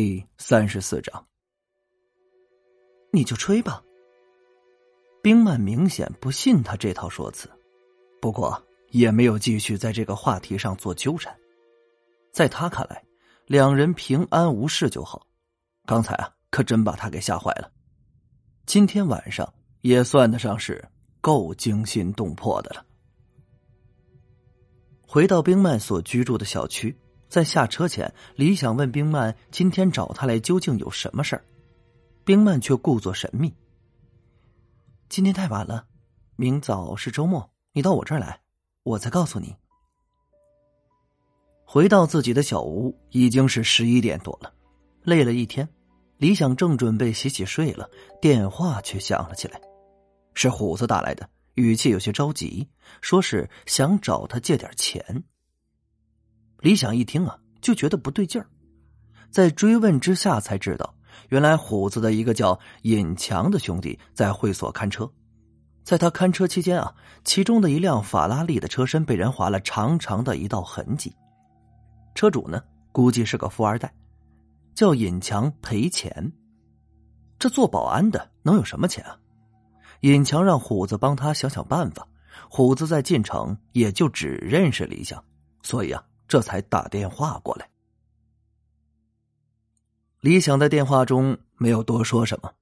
第三十四章，你就吹吧。冰曼明显不信他这套说辞，不过也没有继续在这个话题上做纠缠。在他看来，两人平安无事就好。刚才啊，可真把他给吓坏了。今天晚上也算得上是够惊心动魄的了。回到冰曼所居住的小区。在下车前，李想问冰曼：“今天找他来究竟有什么事儿？”冰曼却故作神秘：“今天太晚了，明早是周末，你到我这儿来，我再告诉你。”回到自己的小屋，已经是十一点多了，累了一天，李想正准备洗洗睡了，电话却响了起来，是虎子打来的，语气有些着急，说是想找他借点钱。李想一听啊，就觉得不对劲儿，在追问之下才知道，原来虎子的一个叫尹强的兄弟在会所看车，在他看车期间啊，其中的一辆法拉利的车身被人划了长长的一道痕迹，车主呢估计是个富二代，叫尹强赔钱。这做保安的能有什么钱啊？尹强让虎子帮他想想办法。虎子在进城也就只认识李想，所以啊。这才打电话过来。李想在电话中没有多说什么，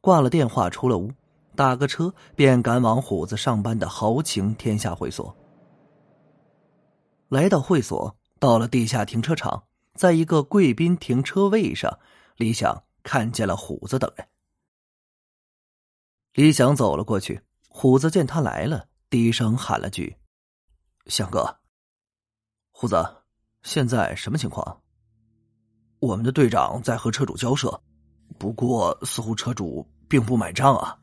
挂了电话，出了屋，打个车便赶往虎子上班的豪情天下会所。来到会所，到了地下停车场，在一个贵宾停车位上，李想看见了虎子等人。李想走了过去，虎子见他来了，低声喊了句：“想哥。”虎子，现在什么情况？我们的队长在和车主交涉，不过似乎车主并不买账啊。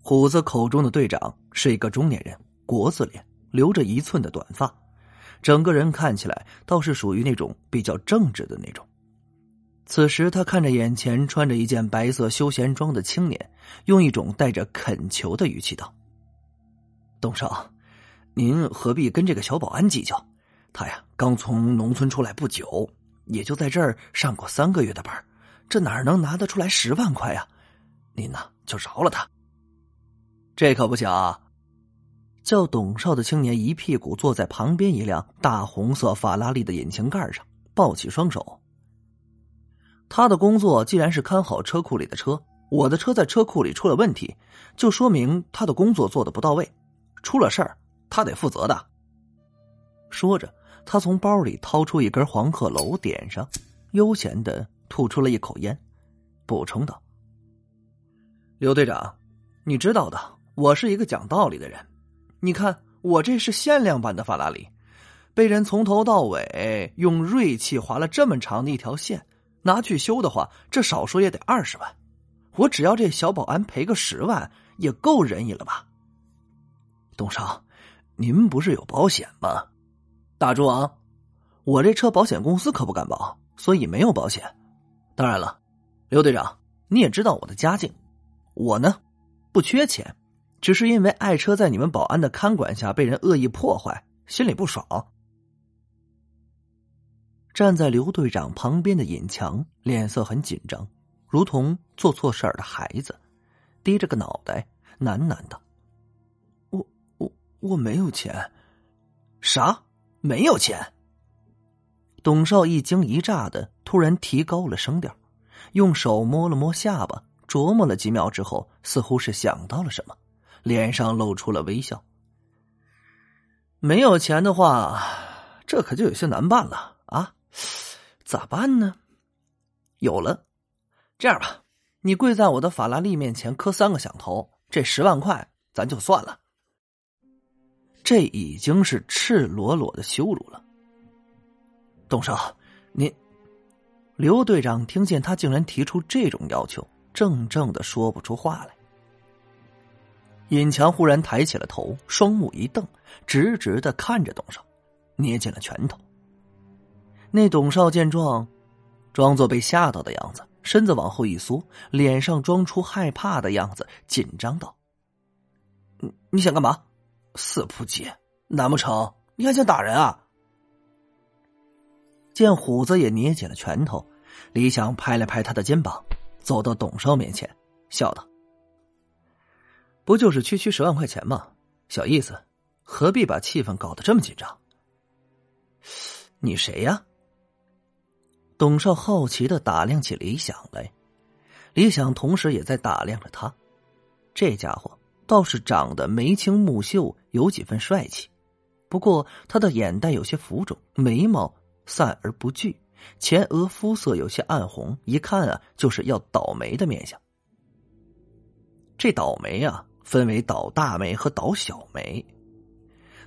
虎子口中的队长是一个中年人，国字脸，留着一寸的短发，整个人看起来倒是属于那种比较正直的那种。此时他看着眼前穿着一件白色休闲装的青年，用一种带着恳求的语气道：“董少。”您何必跟这个小保安计较？他呀，刚从农村出来不久，也就在这儿上过三个月的班，这哪能拿得出来十万块呀？您呢，就饶了他。这可不行啊！叫董少的青年一屁股坐在旁边一辆大红色法拉利的引擎盖上，抱起双手。他的工作既然是看好车库里的车，我的车在车库里出了问题，就说明他的工作做的不到位，出了事儿。他得负责的。说着，他从包里掏出一根黄鹤楼，点上，悠闲的吐出了一口烟，补充道：“刘队长，你知道的，我是一个讲道理的人。你看，我这是限量版的法拉利，被人从头到尾用锐器划了这么长的一条线，拿去修的话，这少说也得二十万。我只要这小保安赔个十万，也够仁义了吧？”董少。您不是有保险吗，大猪王？我这车保险公司可不敢保，所以没有保险。当然了，刘队长，你也知道我的家境，我呢不缺钱，只是因为爱车在你们保安的看管下被人恶意破坏，心里不爽。站在刘队长旁边的尹强脸色很紧张，如同做错事儿的孩子，低着个脑袋喃喃道。我没有钱，啥？没有钱？董少一惊一乍的，突然提高了声调，用手摸了摸下巴，琢磨了几秒之后，似乎是想到了什么，脸上露出了微笑。没有钱的话，这可就有些难办了啊！咋办呢？有了，这样吧，你跪在我的法拉利面前磕三个响头，这十万块咱就算了。这已经是赤裸裸的羞辱了，董少，您，刘队长听见他竟然提出这种要求，怔怔的说不出话来。尹强忽然抬起了头，双目一瞪，直直的看着董少，捏紧了拳头。那董少见状，装作被吓到的样子，身子往后一缩，脸上装出害怕的样子，紧张道：“你你想干嘛？”四扑街，难不成你还想打人啊？见虎子也捏紧了拳头，李想拍了拍他的肩膀，走到董少面前，笑道：“不就是区区十万块钱吗？小意思，何必把气氛搞得这么紧张？”你谁呀？董少好奇的打量起李想来，李想同时也在打量着他。这家伙倒是长得眉清目秀，有几分帅气。不过他的眼袋有些浮肿，眉毛散而不聚，前额肤色有些暗红，一看啊，就是要倒霉的面相。这倒霉啊，分为倒大霉和倒小霉。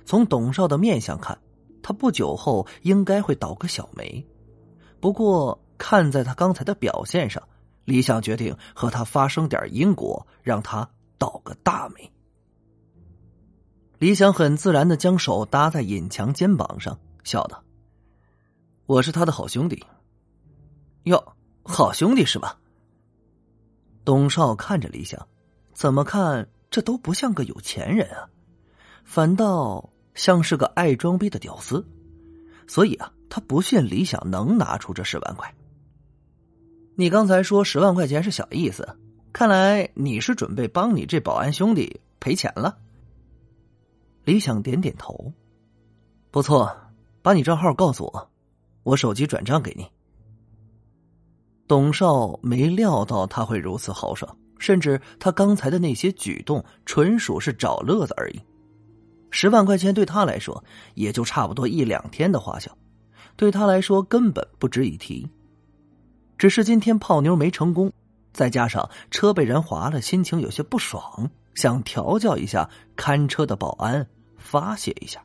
从董少的面相看。他不久后应该会倒个小霉，不过看在他刚才的表现上，李想决定和他发生点因果，让他倒个大霉。李想很自然的将手搭在尹强肩膀上，笑道：“我是他的好兄弟。”哟，好兄弟是吧？董少看着李想，怎么看这都不像个有钱人啊，反倒……像是个爱装逼的屌丝，所以啊，他不信李想能拿出这十万块。你刚才说十万块钱是小意思，看来你是准备帮你这保安兄弟赔钱了。李想点点头，不错，把你账号告诉我，我手机转账给你。董少没料到他会如此豪爽，甚至他刚才的那些举动纯属是找乐子而已。十万块钱对他来说也就差不多一两天的花销，对他来说根本不值一提。只是今天泡妞没成功，再加上车被人划了，心情有些不爽，想调教一下看车的保安，发泄一下。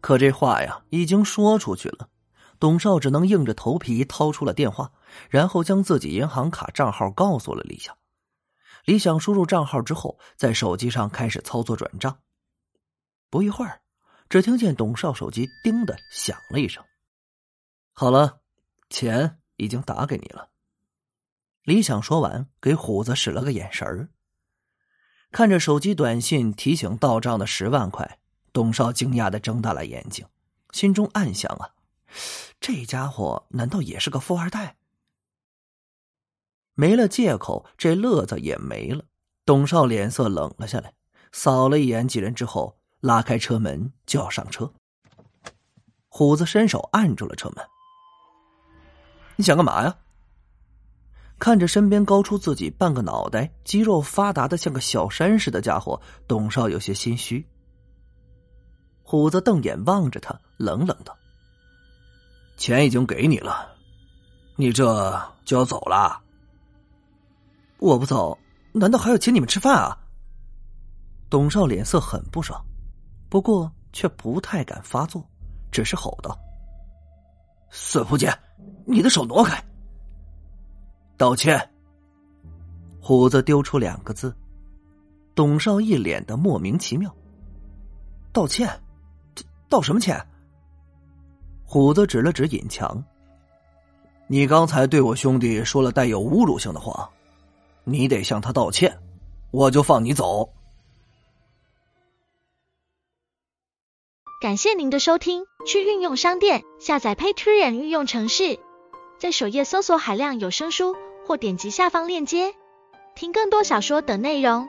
可这话呀已经说出去了，董少只能硬着头皮掏出了电话，然后将自己银行卡账号告诉了李想。李想输入账号之后，在手机上开始操作转账。不一会儿，只听见董少手机“叮”的响了一声。好了，钱已经打给你了。李想说完，给虎子使了个眼神儿。看着手机短信提醒到账的十万块，董少惊讶的睁大了眼睛，心中暗想：啊，这家伙难道也是个富二代？没了借口，这乐子也没了。董少脸色冷了下来，扫了一眼几人之后。拉开车门就要上车，虎子伸手按住了车门。你想干嘛呀？看着身边高出自己半个脑袋、肌肉发达的像个小山似的家伙，董少有些心虚。虎子瞪眼望着他，冷冷道：“钱已经给你了，你这就要走了？我不走，难道还要请你们吃饭啊？”董少脸色很不爽。不过却不太敢发作，只是吼道：“孙福杰，你的手挪开！”道歉。虎子丢出两个字，董少一脸的莫名其妙。道歉？道什么歉？虎子指了指尹强：“你刚才对我兄弟说了带有侮辱性的话，你得向他道歉，我就放你走。”感谢您的收听，去运用商店下载 Patreon 运用城市，在首页搜索海量有声书，或点击下方链接听更多小说等内容。